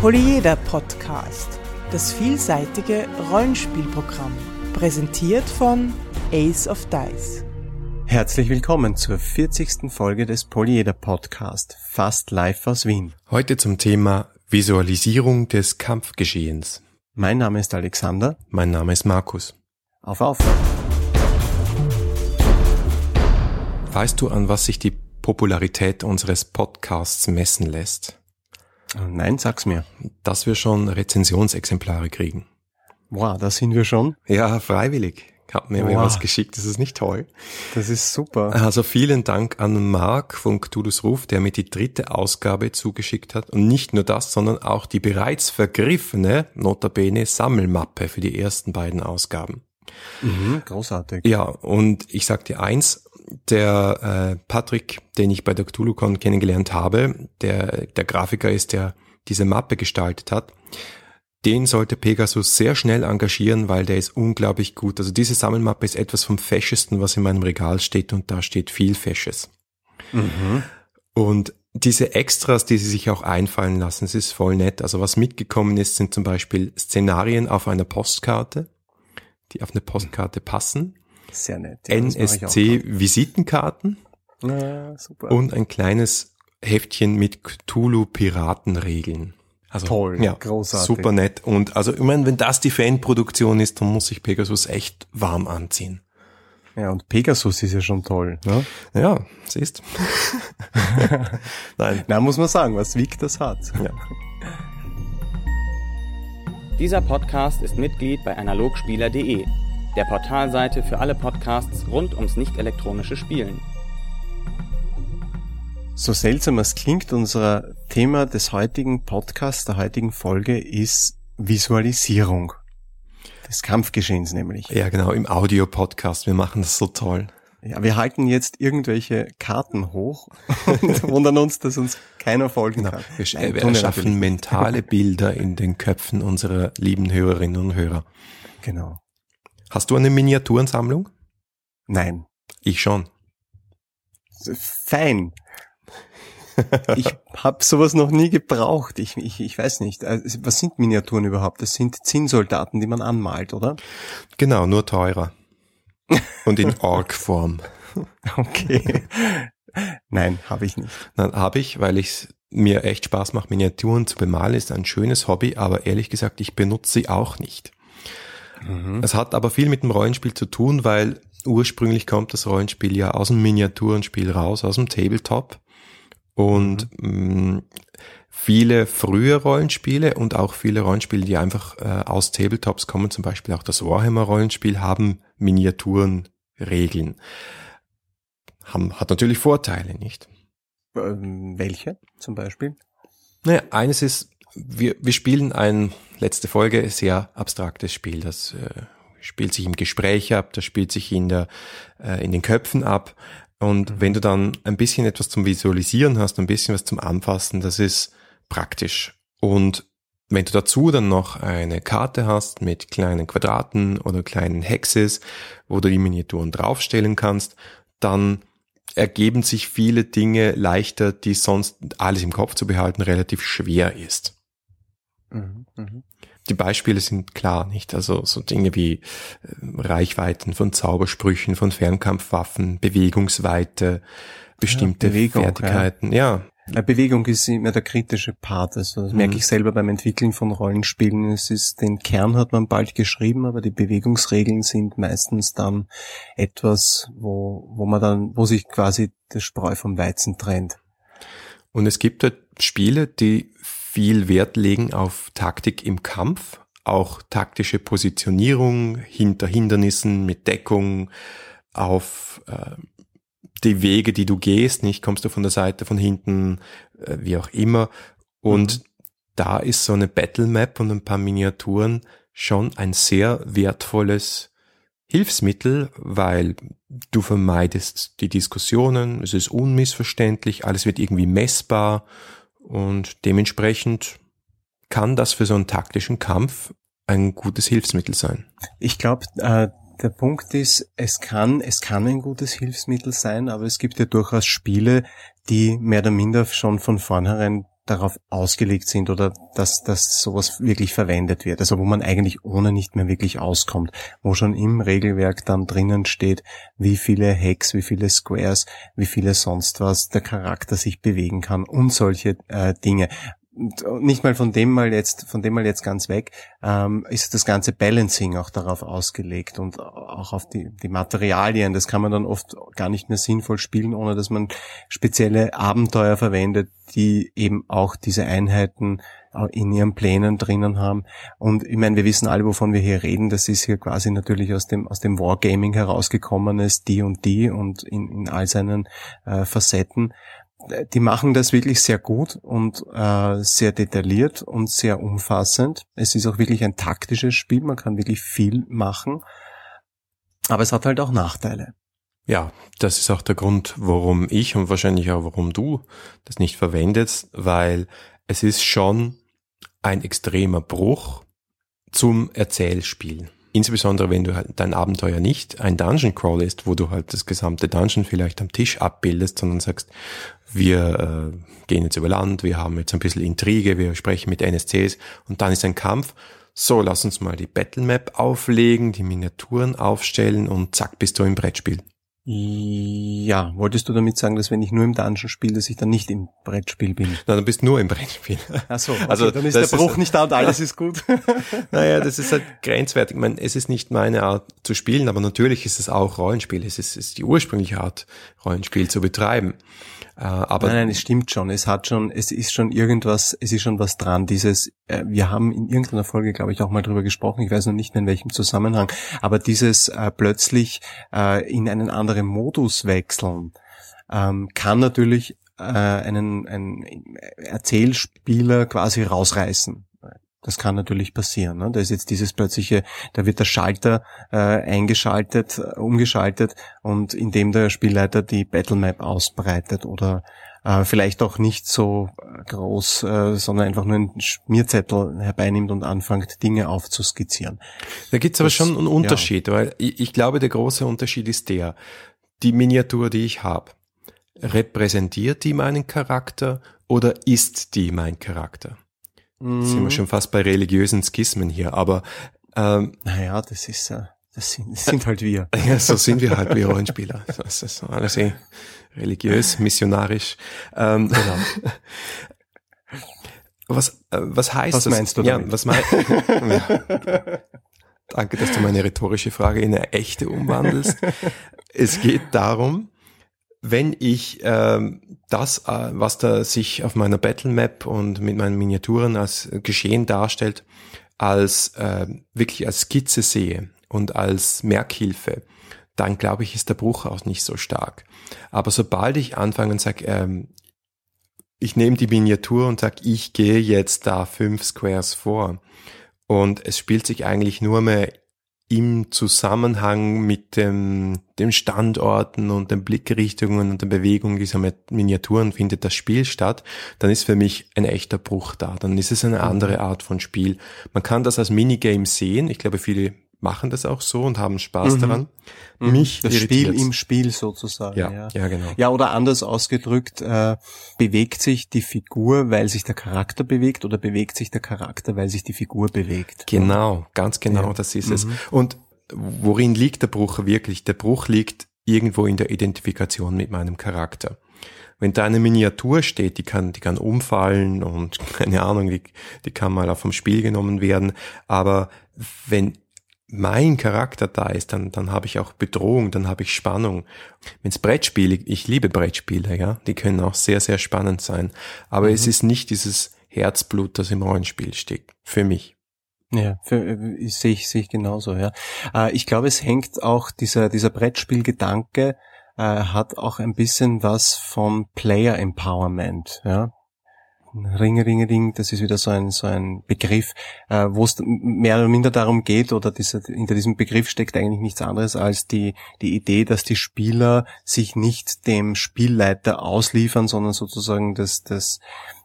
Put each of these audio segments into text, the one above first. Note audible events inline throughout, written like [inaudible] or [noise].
Polyeder Podcast, das vielseitige Rollenspielprogramm, präsentiert von Ace of Dice. Herzlich willkommen zur 40. Folge des Polyeder Podcast, fast live aus Wien. Heute zum Thema Visualisierung des Kampfgeschehens. Mein Name ist Alexander. Mein Name ist Markus. Auf, auf. Weißt du, an was sich die Popularität unseres Podcasts messen lässt? Nein, sag's mir. Dass wir schon Rezensionsexemplare kriegen. Wow, da sind wir schon. Ja, freiwillig. Hat mir wow. was geschickt, das ist nicht toll. Das ist super. Also vielen Dank an Mark von Cthulhu's Ruf, der mir die dritte Ausgabe zugeschickt hat. Und nicht nur das, sondern auch die bereits vergriffene, notabene Sammelmappe für die ersten beiden Ausgaben. Mhm, großartig. Ja, und ich sag dir eins, der äh, Patrick, den ich bei der CthulhuCon kennengelernt habe, der, der Grafiker ist, der diese Mappe gestaltet hat, den sollte Pegasus sehr schnell engagieren, weil der ist unglaublich gut. Also diese Sammelmappe ist etwas vom Feschesten, was in meinem Regal steht und da steht viel Fesches. Mhm. Und diese Extras, die sie sich auch einfallen lassen, es ist voll nett. Also was mitgekommen ist, sind zum Beispiel Szenarien auf einer Postkarte, die auf eine Postkarte passen. Sehr nett. Ja, NSC-Visitenkarten. Ja, super. Und ein kleines Heftchen mit Cthulhu-Piratenregeln. Also, Toll, ja, großartig. Super nett. Und also, ich meine, wenn das die Fanproduktion ist, dann muss sich Pegasus echt warm anziehen. Ja, und Pegasus ist ja schon toll. Ne? Ja, siehst. [laughs] Nein. Na, muss man sagen, was Wick das hat. Ja. Dieser Podcast ist Mitglied bei analogspieler.de der Portalseite für alle Podcasts rund ums nicht-elektronische Spielen. So seltsam es klingt, unser Thema des heutigen Podcasts, der heutigen Folge ist Visualisierung des Kampfgeschehens nämlich. Ja, genau, im Audio-Podcast. Wir machen das so toll. Ja, wir halten jetzt irgendwelche Karten hoch [laughs] und wundern uns, dass uns keiner folgen genau. kann. Wir, Nein, wir erschaffen mentale Bilder in den Köpfen unserer lieben Hörerinnen und Hörer. Genau. Hast du eine Miniaturensammlung? Nein. Ich schon. Fein. ich habe sowas noch nie gebraucht. Ich, ich, ich weiß nicht. Also, was sind Miniaturen überhaupt? Das sind Zinnsoldaten, die man anmalt, oder? Genau, nur teurer. Und in Org-Form. [laughs] okay. Nein, habe ich nicht. Nein, habe ich, weil ich mir echt Spaß macht, Miniaturen zu bemalen, ist ein schönes Hobby, aber ehrlich gesagt, ich benutze sie auch nicht. Mhm. Es hat aber viel mit dem Rollenspiel zu tun, weil ursprünglich kommt das Rollenspiel ja aus dem Miniaturenspiel raus, aus dem Tabletop. Und mhm. mh, viele frühe Rollenspiele und auch viele Rollenspiele, die einfach äh, aus Tabletops kommen, zum Beispiel auch das Warhammer-Rollenspiel, haben Miniaturenregeln. Haben, hat natürlich Vorteile, nicht? Ähm, welche zum Beispiel? Naja, eines ist, wir, wir spielen ein letzte Folge, sehr abstraktes Spiel. Das äh, spielt sich im Gespräch ab, das spielt sich in, der, äh, in den Köpfen ab. Und mhm. wenn du dann ein bisschen etwas zum Visualisieren hast, ein bisschen was zum Anfassen, das ist praktisch. Und wenn du dazu dann noch eine Karte hast mit kleinen Quadraten oder kleinen Hexes, wo du die Miniaturen draufstellen kannst, dann ergeben sich viele Dinge leichter, die sonst alles im Kopf zu behalten relativ schwer ist. Mhm, mh. Die Beispiele sind klar, nicht? Also so Dinge wie äh, Reichweiten von Zaubersprüchen, von Fernkampfwaffen, Bewegungsweite, bestimmte ja, Bewegung, Fertigkeiten, ja. ja. Bewegung ist immer der kritische Part. Also das mhm. merke ich selber beim Entwickeln von Rollenspielen. Es ist, den Kern hat man bald geschrieben, aber die Bewegungsregeln sind meistens dann etwas, wo, wo man dann, wo sich quasi das Spreu vom Weizen trennt. Und es gibt halt Spiele, die viel Wert legen auf Taktik im Kampf, auch taktische Positionierung hinter Hindernissen mit Deckung, auf äh, die Wege, die du gehst, nicht kommst du von der Seite, von hinten, äh, wie auch immer. Und mhm. da ist so eine Battle Map und ein paar Miniaturen schon ein sehr wertvolles Hilfsmittel, weil du vermeidest die Diskussionen, es ist unmissverständlich, alles wird irgendwie messbar und dementsprechend kann das für so einen taktischen Kampf ein gutes Hilfsmittel sein. Ich glaube, äh, der Punkt ist, es kann, es kann ein gutes Hilfsmittel sein, aber es gibt ja durchaus Spiele, die mehr oder minder schon von vornherein darauf ausgelegt sind oder dass, dass sowas wirklich verwendet wird. Also wo man eigentlich ohne nicht mehr wirklich auskommt, wo schon im Regelwerk dann drinnen steht, wie viele Hacks, wie viele Squares, wie viele sonst was der Charakter sich bewegen kann und solche äh, Dinge nicht mal von dem mal jetzt, von dem mal jetzt ganz weg, ähm, ist das ganze Balancing auch darauf ausgelegt und auch auf die, die Materialien. Das kann man dann oft gar nicht mehr sinnvoll spielen, ohne dass man spezielle Abenteuer verwendet, die eben auch diese Einheiten in ihren Plänen drinnen haben. Und ich meine, wir wissen alle, wovon wir hier reden. Das ist hier quasi natürlich aus dem, aus dem Wargaming herausgekommenes die und die und in, in all seinen äh, Facetten die machen das wirklich sehr gut und äh, sehr detailliert und sehr umfassend. Es ist auch wirklich ein taktisches Spiel, man kann wirklich viel machen, aber es hat halt auch Nachteile. Ja, das ist auch der Grund, warum ich und wahrscheinlich auch warum du das nicht verwendest, weil es ist schon ein extremer Bruch zum Erzählspiel. Insbesondere wenn du halt dein Abenteuer nicht ein Dungeon Crawl ist, wo du halt das gesamte Dungeon vielleicht am Tisch abbildest, sondern sagst, wir äh, gehen jetzt über Land, wir haben jetzt ein bisschen Intrige, wir sprechen mit NSCs und dann ist ein Kampf. So, lass uns mal die Battle Map auflegen, die Miniaturen aufstellen und zack, bist du im Brettspiel. Ja, wolltest du damit sagen, dass wenn ich nur im Dungeon spiele, dass ich dann nicht im Brettspiel bin? Nein, du bist nur im Brettspiel. [laughs] Ach so, okay, also dann ist der Bruch ist, nicht da und alles ist gut. [laughs] naja, das ist halt grenzwertig. Ich meine, es ist nicht meine Art zu spielen, aber natürlich ist es auch Rollenspiel. Es ist, es ist die ursprüngliche Art, Rollenspiel zu betreiben. Äh, aber nein, nein, es stimmt schon. Es hat schon, es ist schon irgendwas, es ist schon was dran. Dieses, äh, wir haben in irgendeiner Folge, glaube ich, auch mal drüber gesprochen. Ich weiß noch nicht mehr in welchem Zusammenhang. Aber dieses äh, plötzlich äh, in einen anderen Modus wechseln ähm, kann natürlich äh, einen, einen Erzählspieler quasi rausreißen. Das kann natürlich passieren. Ne? Da ist jetzt dieses plötzliche, da wird der Schalter äh, eingeschaltet, äh, umgeschaltet und indem der Spielleiter die Battlemap ausbreitet oder äh, vielleicht auch nicht so äh, groß, äh, sondern einfach nur einen Schmierzettel herbeinimmt und anfängt, Dinge aufzuskizzieren. Da gibt's aber schon einen Unterschied, ja. weil ich, ich glaube, der große Unterschied ist der, die Miniatur, die ich habe, repräsentiert die meinen Charakter oder ist die mein Charakter? Mhm. Sind wir schon fast bei religiösen Skismen hier, aber ähm, naja, das ist äh, das sind, das sind halt wir. [laughs] Ja, so sind wir halt, wir Rollenspieler. Das ist alles eh religiös, missionarisch. Ähm, genau. [laughs] Was, äh, was heißt was das? meinst du damit? Ja, was meinst [laughs] ja. Danke, dass du meine rhetorische Frage in eine echte umwandelst. es geht darum, wenn ich ähm, das, äh, was da sich auf meiner Battle Map und mit meinen Miniaturen als Geschehen darstellt, als äh, wirklich als Skizze sehe und als Merkhilfe, dann glaube ich, ist der Bruch auch nicht so stark. Aber sobald ich anfange und sage, ähm, ich nehme die Miniatur und sage, ich gehe jetzt da fünf Squares vor und es spielt sich eigentlich nur mehr im Zusammenhang mit dem, dem Standorten und den Blickrichtungen und der Bewegung dieser Miniaturen findet das Spiel statt, dann ist für mich ein echter Bruch da. Dann ist es eine andere mhm. Art von Spiel. Man kann das als Minigame sehen. Ich glaube, viele machen das auch so und haben Spaß mhm. daran. Mhm. Mich das Spiel im Spiel sozusagen. Ja, ja, ja, genau. Ja, oder anders ausgedrückt, äh, bewegt sich die Figur, weil sich der Charakter bewegt, oder bewegt sich der Charakter, weil sich die Figur bewegt? Genau, ganz genau, ja. das ist mhm. es. Und worin liegt der Bruch wirklich? Der Bruch liegt irgendwo in der Identifikation mit meinem Charakter wenn da eine Miniatur steht, die kann, die kann umfallen und [laughs] keine Ahnung, die, die kann mal auch vom Spiel genommen werden. Aber wenn mein Charakter da ist, dann, dann habe ich auch Bedrohung, dann habe ich Spannung. Wenn's Brettspiele, ich liebe Brettspiele, ja, die können auch sehr, sehr spannend sein. Aber mhm. es ist nicht dieses Herzblut, das im Rollenspiel steckt. Für mich. Ja, für, äh, sehe ich, sehe ich genauso, ja. Äh, ich glaube, es hängt auch, dieser, dieser Brettspielgedanke äh, hat auch ein bisschen was von Player Empowerment, ja. Ring, Ring, Ring, das ist wieder so ein, so ein Begriff, äh, wo es mehr oder minder darum geht, oder diese, hinter diesem Begriff steckt eigentlich nichts anderes als die, die Idee, dass die Spieler sich nicht dem Spielleiter ausliefern, sondern sozusagen das, das,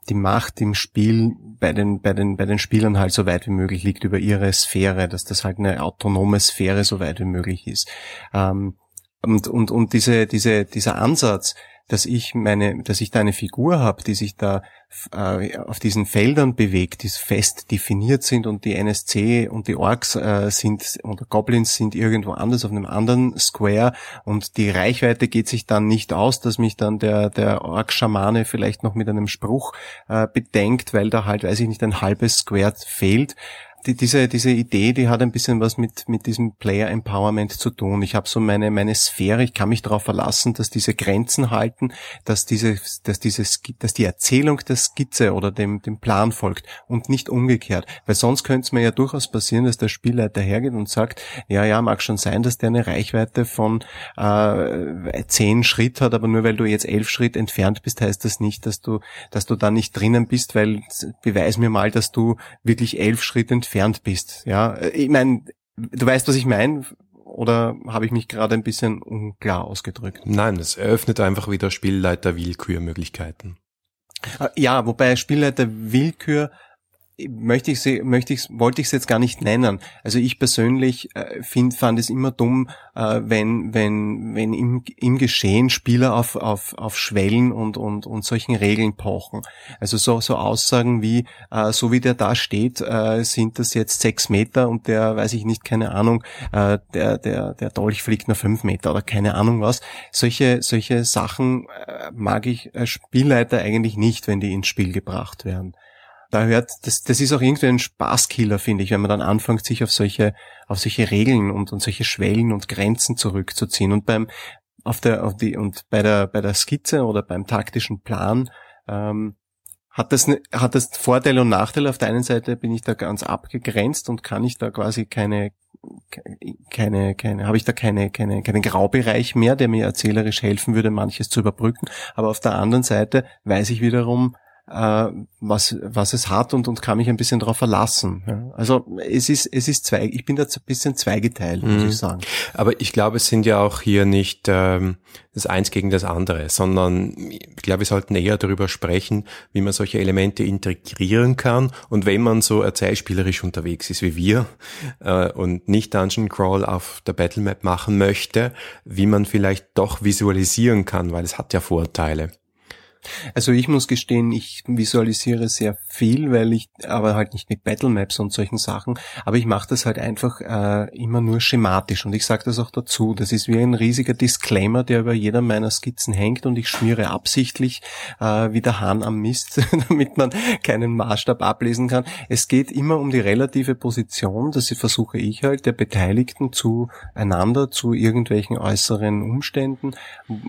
die Macht im Spiel bei den, bei den, bei den Spielern halt so weit wie möglich liegt über ihre Sphäre, dass das halt eine autonome Sphäre so weit wie möglich ist. Ähm, Und, und, und diese, diese, dieser Ansatz, dass ich meine, dass ich da eine Figur habe, die sich da äh, auf diesen Feldern bewegt, die fest definiert sind und die NSC und die Orks äh, sind und Goblins sind irgendwo anders auf einem anderen Square und die Reichweite geht sich dann nicht aus, dass mich dann der der Ork-Schamane vielleicht noch mit einem Spruch äh, bedenkt, weil da halt, weiß ich nicht, ein halbes Square fehlt die, diese, diese Idee, die hat ein bisschen was mit, mit diesem Player Empowerment zu tun. Ich habe so meine, meine Sphäre, ich kann mich darauf verlassen, dass diese Grenzen halten, dass diese, dass diese, dass die Erzählung der Skizze oder dem, dem Plan folgt und nicht umgekehrt. Weil sonst könnte es mir ja durchaus passieren, dass der Spielleiter hergeht und sagt, ja, ja, mag schon sein, dass der eine Reichweite von äh, zehn Schritt hat, aber nur weil du jetzt elf Schritt entfernt bist, heißt das nicht, dass du, dass du da nicht drinnen bist, weil beweis mir mal, dass du wirklich elf Schritt entfernt entfernt bist. Ja, ich meine, du weißt, was ich meine, oder habe ich mich gerade ein bisschen unklar ausgedrückt? Nein, es eröffnet einfach wieder Spielleiter Willkürmöglichkeiten. Äh, ja, wobei Spielleiter Willkür möchte ich sie, möchte ich, wollte ich es jetzt gar nicht nennen. Also ich persönlich äh, find, fand es immer dumm, äh, wenn, wenn, wenn im, im Geschehen Spieler auf, auf, auf Schwellen und, und, und solchen Regeln pochen. Also so, so Aussagen wie, äh, so wie der da steht, äh, sind das jetzt sechs Meter und der, weiß ich nicht, keine Ahnung, äh, der, der, der Dolch fliegt nur fünf Meter oder keine Ahnung was. Solche, solche Sachen äh, mag ich als Spielleiter eigentlich nicht, wenn die ins Spiel gebracht werden da hört, das, das ist auch irgendwie ein Spaßkiller, finde ich, wenn man dann anfängt, sich auf solche, auf solche Regeln und, und solche Schwellen und Grenzen zurückzuziehen. Und beim, auf der, auf die, und bei der, bei der Skizze oder beim taktischen Plan, ähm, hat das, ne, hat das Vorteile und Nachteile. Auf der einen Seite bin ich da ganz abgegrenzt und kann ich da quasi keine, keine, keine, habe ich da keine, keine, keinen Graubereich mehr, der mir erzählerisch helfen würde, manches zu überbrücken. Aber auf der anderen Seite weiß ich wiederum, äh, was, was es hat und, und kann mich ein bisschen darauf verlassen. Ja. Also es ist, es ist zwei, ich bin da ein bisschen zweigeteilt, muss mhm. ich sagen. Aber ich glaube, es sind ja auch hier nicht ähm, das eins gegen das andere, sondern ich glaube, wir sollten eher darüber sprechen, wie man solche Elemente integrieren kann und wenn man so erzählspielerisch unterwegs ist wie wir äh, und nicht Dungeon Crawl auf der Battlemap machen möchte, wie man vielleicht doch visualisieren kann, weil es hat ja Vorteile. Also ich muss gestehen, ich visualisiere sehr viel, weil ich, aber halt nicht mit Battlemaps und solchen Sachen, aber ich mache das halt einfach äh, immer nur schematisch und ich sage das auch dazu. Das ist wie ein riesiger Disclaimer, der über jeder meiner Skizzen hängt und ich schmiere absichtlich äh, wie der Hahn am Mist, [laughs] damit man keinen Maßstab ablesen kann. Es geht immer um die relative Position, das versuche ich halt, der Beteiligten zueinander, zu irgendwelchen äußeren Umständen,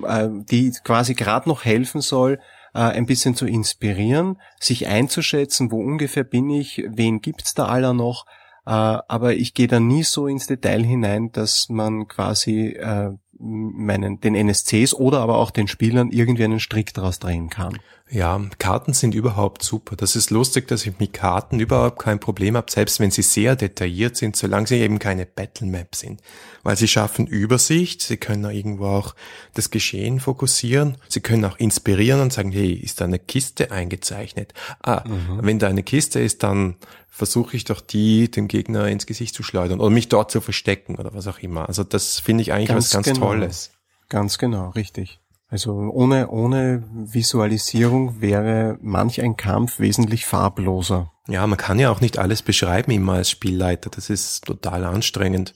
äh, die quasi gerade noch helfen soll, äh, ein bisschen zu inspirieren, sich einzuschätzen, wo ungefähr bin ich, wen gibt's da aller noch, äh, aber ich gehe da nie so ins Detail hinein, dass man quasi äh, meinen, den NSCs oder aber auch den Spielern irgendwie einen Strick daraus drehen kann. Ja, Karten sind überhaupt super. Das ist lustig, dass ich mit Karten überhaupt kein Problem habe, selbst wenn sie sehr detailliert sind, solange sie eben keine Battle Map sind. Weil sie schaffen Übersicht, sie können irgendwo auch das Geschehen fokussieren, sie können auch inspirieren und sagen, hey, ist da eine Kiste eingezeichnet? Ah, mhm. wenn da eine Kiste ist, dann versuche ich doch die dem Gegner ins Gesicht zu schleudern oder mich dort zu verstecken oder was auch immer. Also das finde ich eigentlich ganz was ganz genau. Tolles. Ganz genau, richtig. Also ohne, ohne Visualisierung wäre manch ein Kampf wesentlich farbloser. Ja, man kann ja auch nicht alles beschreiben immer als Spielleiter. Das ist total anstrengend.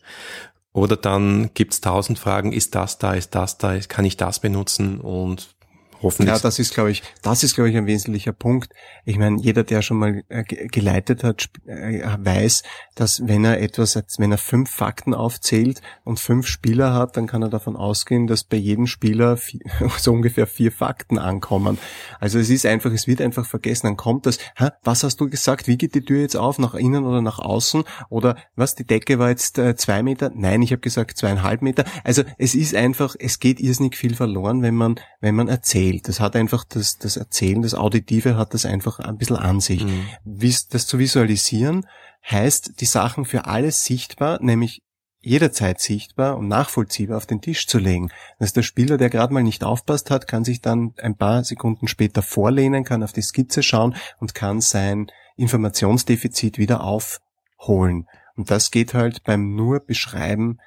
Oder dann gibt's tausend Fragen, ist das da, ist das da, kann ich das benutzen und Hoffentlich. Ja, das ist, glaube ich, das ist, glaube ich, ein wesentlicher Punkt. Ich meine, jeder, der schon mal äh, geleitet hat, äh, weiß, dass wenn er etwas, wenn er fünf Fakten aufzählt und fünf Spieler hat, dann kann er davon ausgehen, dass bei jedem Spieler vier, [laughs] so ungefähr vier Fakten ankommen. Also es ist einfach, es wird einfach vergessen. Dann kommt das, Hä, was hast du gesagt? Wie geht die Tür jetzt auf? Nach innen oder nach außen? Oder was, die Decke war jetzt äh, zwei Meter? Nein, ich habe gesagt zweieinhalb Meter. Also es ist einfach, es geht irrsinnig viel verloren, wenn man, wenn man erzählt erzählt. Das hat einfach das, das Erzählen, das Auditive hat das einfach ein bisschen an sich. Mhm. Das zu visualisieren heißt, die Sachen für alles sichtbar, nämlich jederzeit sichtbar und nachvollziehbar auf den Tisch zu legen. Dass der Spieler, der gerade mal nicht aufpasst hat, kann sich dann ein paar Sekunden später vorlehnen, kann auf die Skizze schauen und kann sein Informationsdefizit wieder aufholen. Und das geht halt beim nur Beschreiben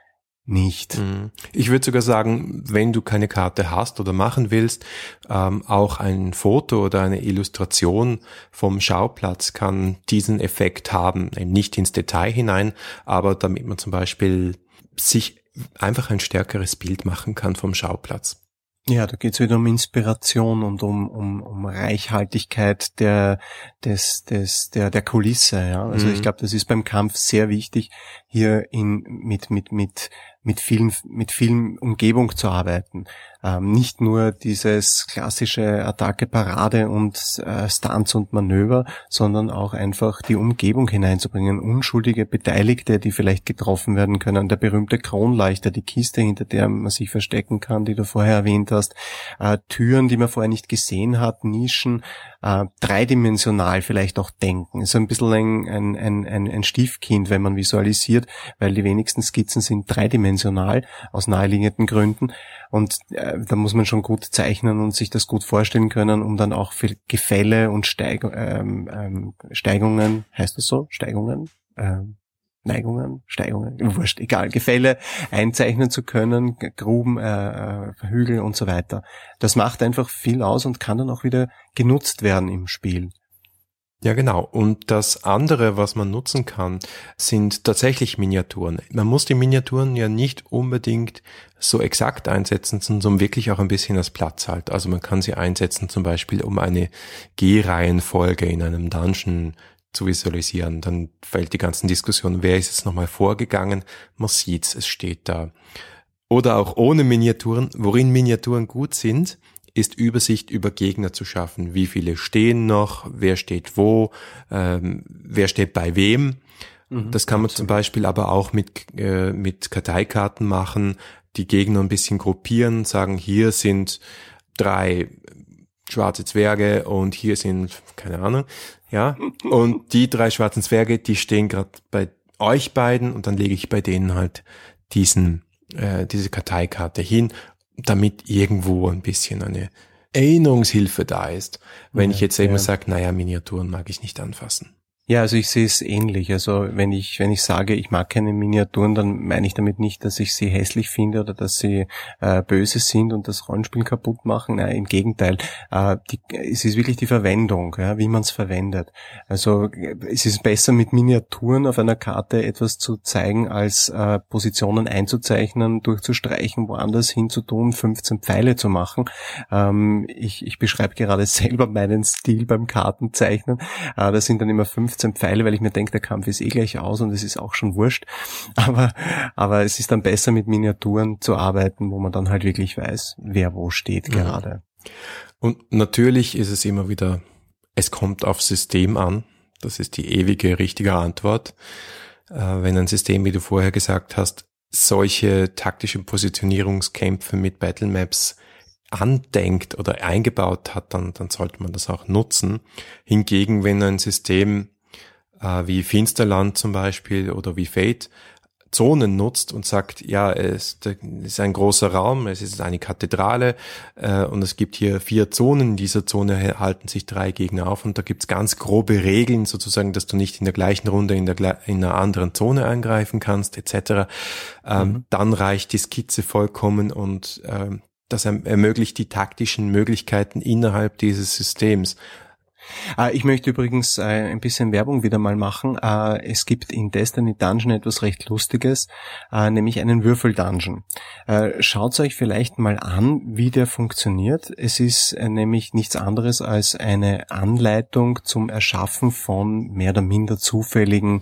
nicht. Mhm. Ich würde sogar sagen, wenn du keine Karte hast oder machen willst, ähm, auch ein Foto oder eine Illustration vom Schauplatz kann diesen Effekt haben. Nicht ins Detail hinein, aber damit man zum Beispiel sich einfach ein stärkeres Bild machen kann vom Schauplatz. Ja, da geht's wieder um Inspiration und um, um, um Reichhaltigkeit der, des, des, der, der Kulisse. Ja? Also mhm. ich glaube, das ist beim Kampf sehr wichtig, hier in, mit, mit, mit, mit vielen, mit vielen Umgebung zu arbeiten. Ähm, nicht nur dieses klassische Attacke, Parade und äh, Stunts und Manöver, sondern auch einfach die Umgebung hineinzubringen. Unschuldige Beteiligte, die vielleicht getroffen werden können. Der berühmte Kronleuchter, die Kiste, hinter der man sich verstecken kann, die du vorher erwähnt hast. Äh, Türen, die man vorher nicht gesehen hat, Nischen, äh, dreidimensional vielleicht auch denken. Ist ein bisschen ein, ein, ein, ein Stiefkind, wenn man visualisiert, weil die wenigsten Skizzen sind dreidimensional aus naheliegenden Gründen. Und äh, da muss man schon gut zeichnen und sich das gut vorstellen können, um dann auch für Gefälle und Steig ähm, ähm, Steigungen, heißt das so? Steigungen? Ähm, Neigungen, Steigungen, [laughs] wurscht, egal, Gefälle einzeichnen zu können, Gruben, äh, äh, Hügel und so weiter. Das macht einfach viel aus und kann dann auch wieder genutzt werden im Spiel. Ja, genau. Und das andere, was man nutzen kann, sind tatsächlich Miniaturen. Man muss die Miniaturen ja nicht unbedingt so exakt einsetzen, sondern wirklich auch ein bisschen als Platz halt. Also man kann sie einsetzen zum Beispiel, um eine G-Reihenfolge in einem Dungeon zu visualisieren. Dann fällt die ganzen Diskussionen, wer ist jetzt nochmal vorgegangen? Man sieht's, es steht da. Oder auch ohne Miniaturen, worin Miniaturen gut sind, ist Übersicht über Gegner zu schaffen. Wie viele stehen noch, wer steht wo, ähm, wer steht bei wem. Mhm, das kann man absolut. zum Beispiel aber auch mit, äh, mit Karteikarten machen, die Gegner ein bisschen gruppieren, sagen, hier sind drei schwarze Zwerge und hier sind, keine Ahnung, ja. [laughs] Und die drei schwarzen Zwerge, die stehen gerade bei euch beiden und dann lege ich bei denen halt diesen, äh, diese Karteikarte hin, damit irgendwo ein bisschen eine Erinnerungshilfe da ist. Wenn ja, ich jetzt ja. immer sage, naja, Miniaturen mag ich nicht anfassen. Ja, also ich sehe es ähnlich. Also wenn ich, wenn ich sage, ich mag keine Miniaturen, dann meine ich damit nicht, dass ich sie hässlich finde oder dass sie äh, böse sind und das Rollenspiel kaputt machen. Nein, im Gegenteil. Äh, die, es ist wirklich die Verwendung, ja, wie man es verwendet. Also es ist besser mit Miniaturen auf einer Karte etwas zu zeigen, als äh, Positionen einzuzeichnen, durchzustreichen, woanders hinzutun, 15 Pfeile zu machen. Ähm, ich, ich beschreibe gerade [laughs] selber meinen Stil beim Kartenzeichnen. Äh, das sind dann immer 15 15 Pfeile, weil ich mir denke, der Kampf ist eh gleich aus und es ist auch schon wurscht. [laughs] Aber, aber es ist dann besser mit Miniaturen zu arbeiten, wo man dann halt wirklich weiß, wer wo steht mhm. gerade. Und natürlich ist es immer wieder, es kommt auf System an. Das ist die ewige richtige Antwort. Äh, wenn ein System, wie du vorher gesagt hast, solche taktischen Positionierungskämpfe mit Battlemaps andenkt oder eingebaut hat, dann, dann sollte man das auch nutzen. Hingegen, wenn ein System äh, wie Finsterland zum Beispiel oder wie Fate Zonen nutzt und sagt, ja, es ist ein großer Raum, es ist eine Kathedrale äh, und es gibt hier vier Zonen. In dieser Zone halten sich drei Gegner auf und da gibt's ganz grobe Regeln sozusagen, dass du nicht in der gleichen Runde in, der, in einer anderen Zone angreifen kannst etc. Ähm, mhm. Dann reicht die Skizze vollkommen und äh, das ermöglicht die taktischen Möglichkeiten innerhalb dieses Systems. Äh, ich möchte übrigens äh, ein bisschen Werbung wieder mal machen. Äh, es gibt in Destiny Dungeon etwas recht Lustiges, nämlich einen Würfel-Dungeon. Schaut euch vielleicht mal an, wie der funktioniert. Es ist nämlich nichts anderes als eine Anleitung zum Erschaffen von mehr oder minder zufälligen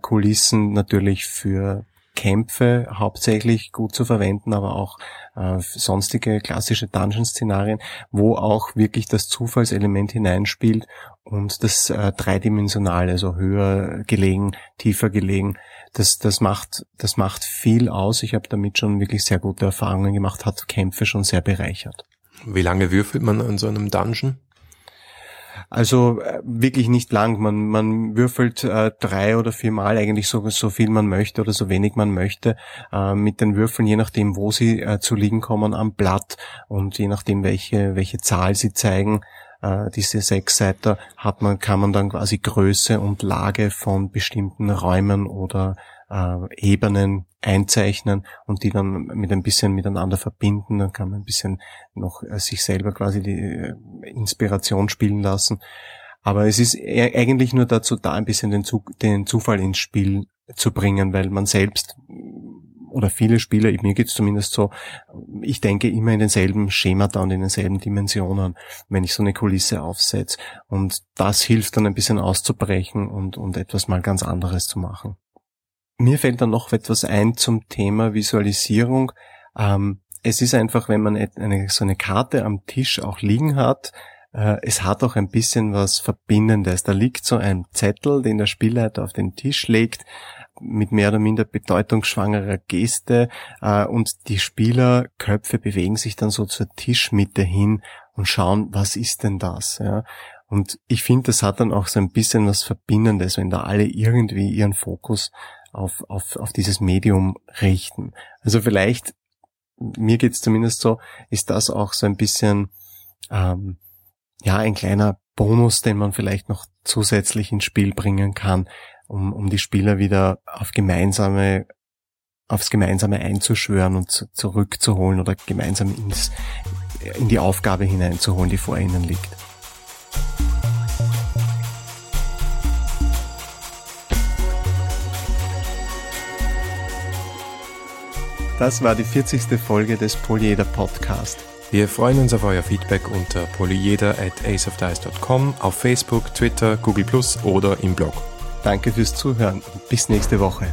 Kulissen natürlich für Kämpfe hauptsächlich gut zu verwenden, aber auch äh, sonstige klassische Dungeon-Szenarien, wo auch wirklich das Zufallselement hineinspielt und das äh, dreidimensionale, also höher gelegen, tiefer gelegen, das, das macht, das macht viel aus. Ich habe damit schon wirklich sehr gute Erfahrungen gemacht, hat Kämpfe schon sehr bereichert. Wie lange würfelt man an so einem Dungeon? Also äh, wirklich nicht lang. Man, man würfelt äh, drei oder vier Mal eigentlich so, so viel man möchte oder so wenig man möchte äh, mit den Würfeln, je nachdem, wo sie äh, zu liegen kommen am Blatt und je nachdem, welche, welche Zahl sie zeigen. Äh, diese sechs Seiten hat man, kann man dann quasi Größe und Lage von bestimmten Räumen oder äh, Ebenen einzeichnen und die dann mit ein bisschen miteinander verbinden. Dann kann man ein bisschen noch äh, sich selber quasi die äh, Inspiration spielen lassen. Aber es ist e-, eigentlich nur dazu da, ein bisschen den, den Zufall ins Spiel zu bringen, weil man selbst oder viele Spieler, mir geht's zumindest so, ich denke immer in denselben Schemata und in denselben Dimensionen, wenn ich so eine Kulisse aufsetze. Und das hilft dann ein bisschen auszubrechen und, und etwas mal ganz anderes zu machen. Mir fällt dann noch etwas ein zum Thema Visualisierung. Ähm, es ist einfach, wenn man eine, so eine Karte am Tisch auch liegen hat, äh, es hat auch ein bisschen was Verbindendes. Da liegt so ein Zettel, den der Spielleiter auf den Tisch legt, mit mehr oder minder bedeutungsschwangerer Geste äh, und die Spielerköpfe bewegen sich dann so zur Tischmitte hin und schauen, was ist denn das? Ja? Und ich finde, das hat dann auch so ein bisschen was Verbindendes, wenn da alle irgendwie ihren Fokus auf, auf, auf dieses Medium richten. Also vielleicht, mir geht's zumindest so, ist das auch so ein bisschen ähm, ja ein kleiner Bonus, den man vielleicht noch zusätzlich ins Spiel bringen kann, um, um die Spieler wieder auf gemeinsame, aufs Gemeinsame einzuschwören und zu, zurückzuholen oder gemeinsam ins, in die Aufgabe hineinzuholen, die vor ihnen liegt. Das war die 40. Folge des Polyeder Podcast. Wir freuen uns auf euer Feedback unter polyeder at aceofdice.com, auf Facebook, Twitter, Google Plus oder im Blog. Danke fürs Zuhören und bis nächste Woche.